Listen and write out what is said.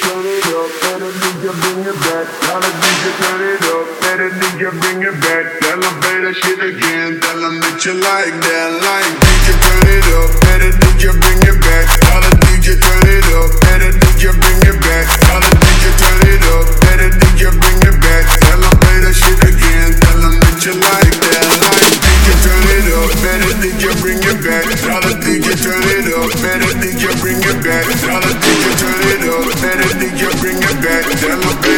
turn it up, let bring it back. A turn it up, bring it back. Play that shit again, that you like that, like DJ turn it up, bring it back. Tell a DJ turn it up, bring it back. Tell a DJ turn it up, bring it back. Play that shit again, that you like that, like DJ turn it up, bring it back. them